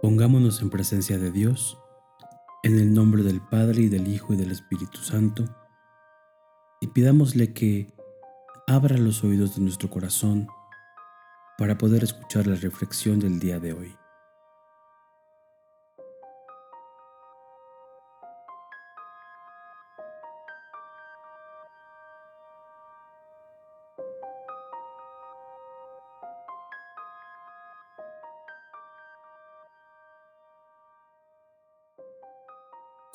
Pongámonos en presencia de Dios, en el nombre del Padre y del Hijo y del Espíritu Santo, y pidámosle que abra los oídos de nuestro corazón para poder escuchar la reflexión del día de hoy.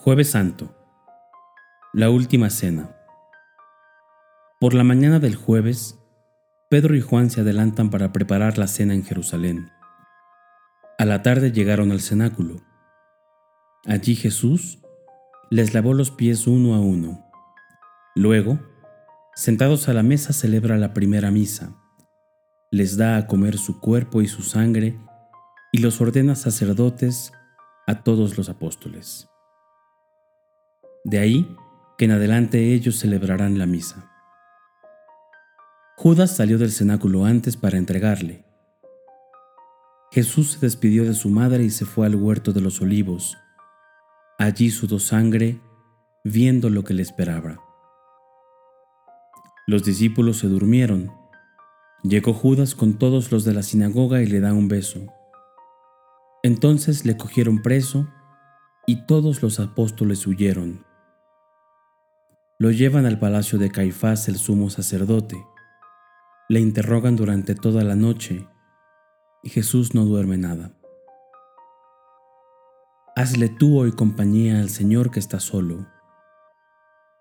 Jueves Santo. La última cena. Por la mañana del jueves, Pedro y Juan se adelantan para preparar la cena en Jerusalén. A la tarde llegaron al cenáculo. Allí Jesús les lavó los pies uno a uno. Luego, sentados a la mesa, celebra la primera misa. Les da a comer su cuerpo y su sangre y los ordena sacerdotes a todos los apóstoles. De ahí que en adelante ellos celebrarán la misa. Judas salió del cenáculo antes para entregarle. Jesús se despidió de su madre y se fue al huerto de los olivos. Allí sudó sangre, viendo lo que le esperaba. Los discípulos se durmieron. Llegó Judas con todos los de la sinagoga y le da un beso. Entonces le cogieron preso y todos los apóstoles huyeron. Lo llevan al palacio de Caifás el sumo sacerdote. Le interrogan durante toda la noche y Jesús no duerme nada. Hazle tú hoy compañía al Señor que está solo.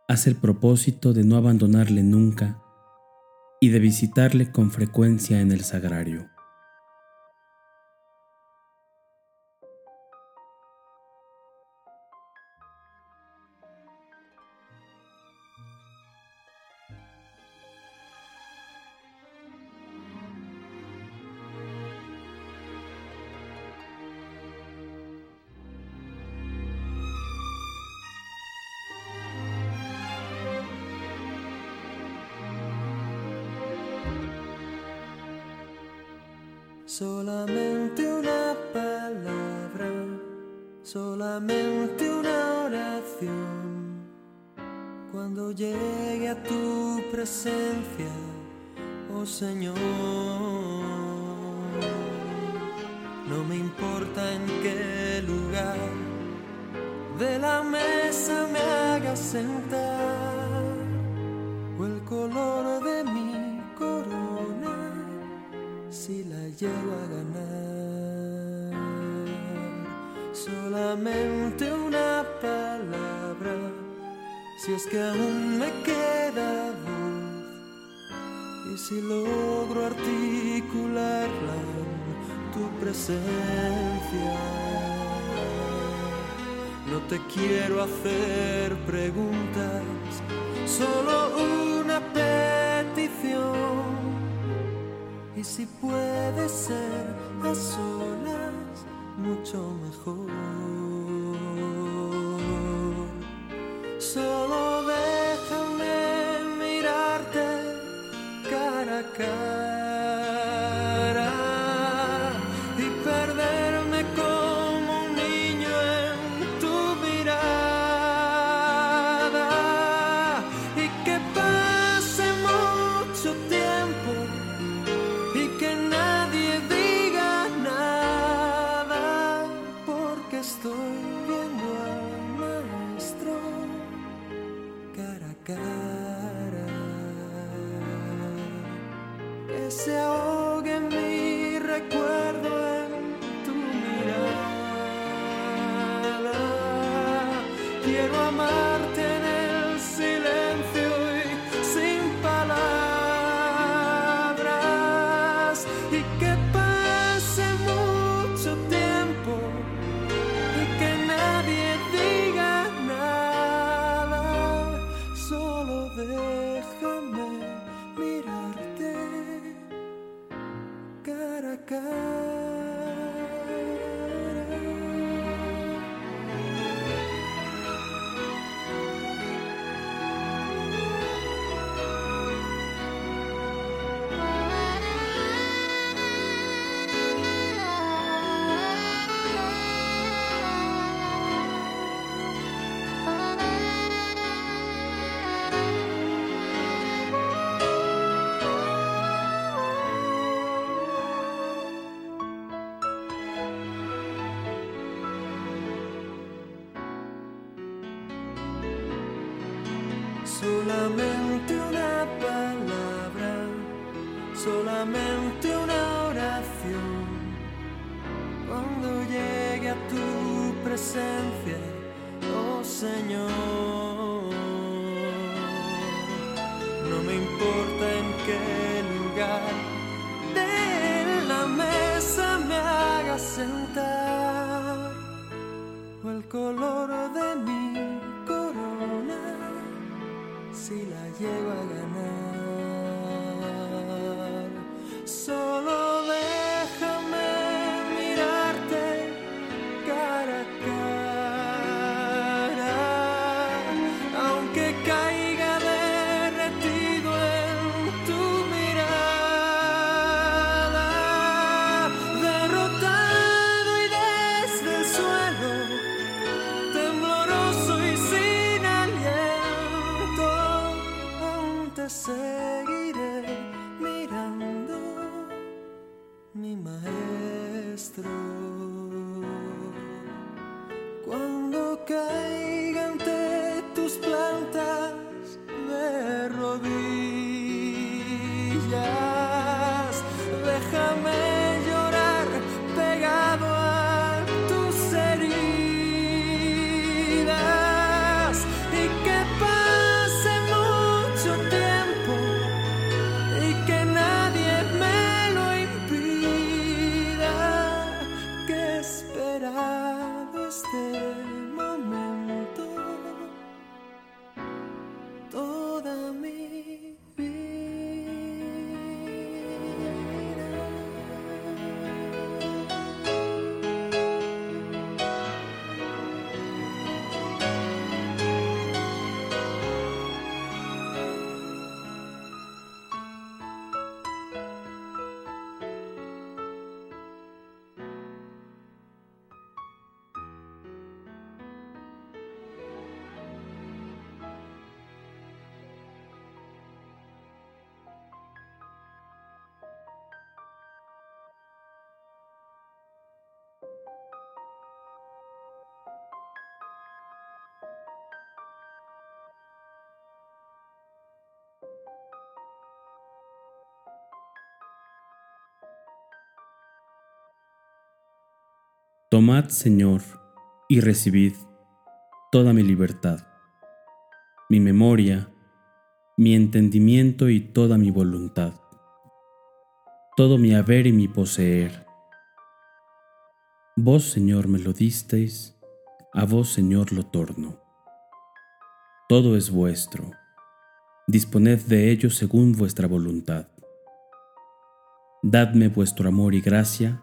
Haz el propósito de no abandonarle nunca y de visitarle con frecuencia en el sagrario. Solamente una palabra, solamente una oración. Cuando llegue a tu presencia, oh Señor, no me importa en qué lugar de la mesa me hagas sentar llego a ganar. Solamente una palabra, si es que aún me queda voz. Y si logro articularla en tu presencia. No te quiero hacer preguntas, solo una petición y si puede ser a solas, mucho mejor. Se ahogue mi recuerdo en tu mirada. Quiero amarte en el silencio y sin palabras y que solamente una palabra, solamente una oración. Cuando llegue a tu presencia, oh Señor, no me importa en qué lugar de la mesa me haga sentar o el color de mi si la llego a ganar. Solo Cuando Tomad, Señor, y recibid toda mi libertad, mi memoria, mi entendimiento y toda mi voluntad, todo mi haber y mi poseer. Vos, Señor, me lo disteis, a vos, Señor, lo torno. Todo es vuestro, disponed de ello según vuestra voluntad. Dadme vuestro amor y gracia,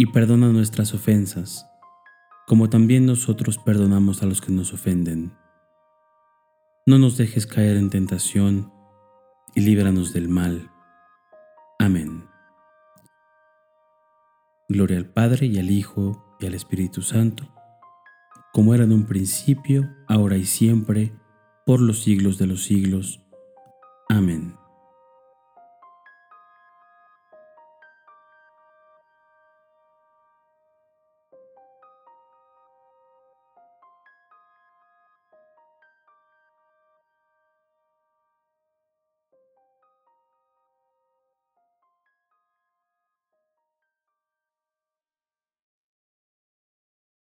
y perdona nuestras ofensas, como también nosotros perdonamos a los que nos ofenden. No nos dejes caer en tentación y líbranos del mal. Amén. Gloria al Padre y al Hijo y al Espíritu Santo, como era en un principio, ahora y siempre, por los siglos de los siglos. Amén.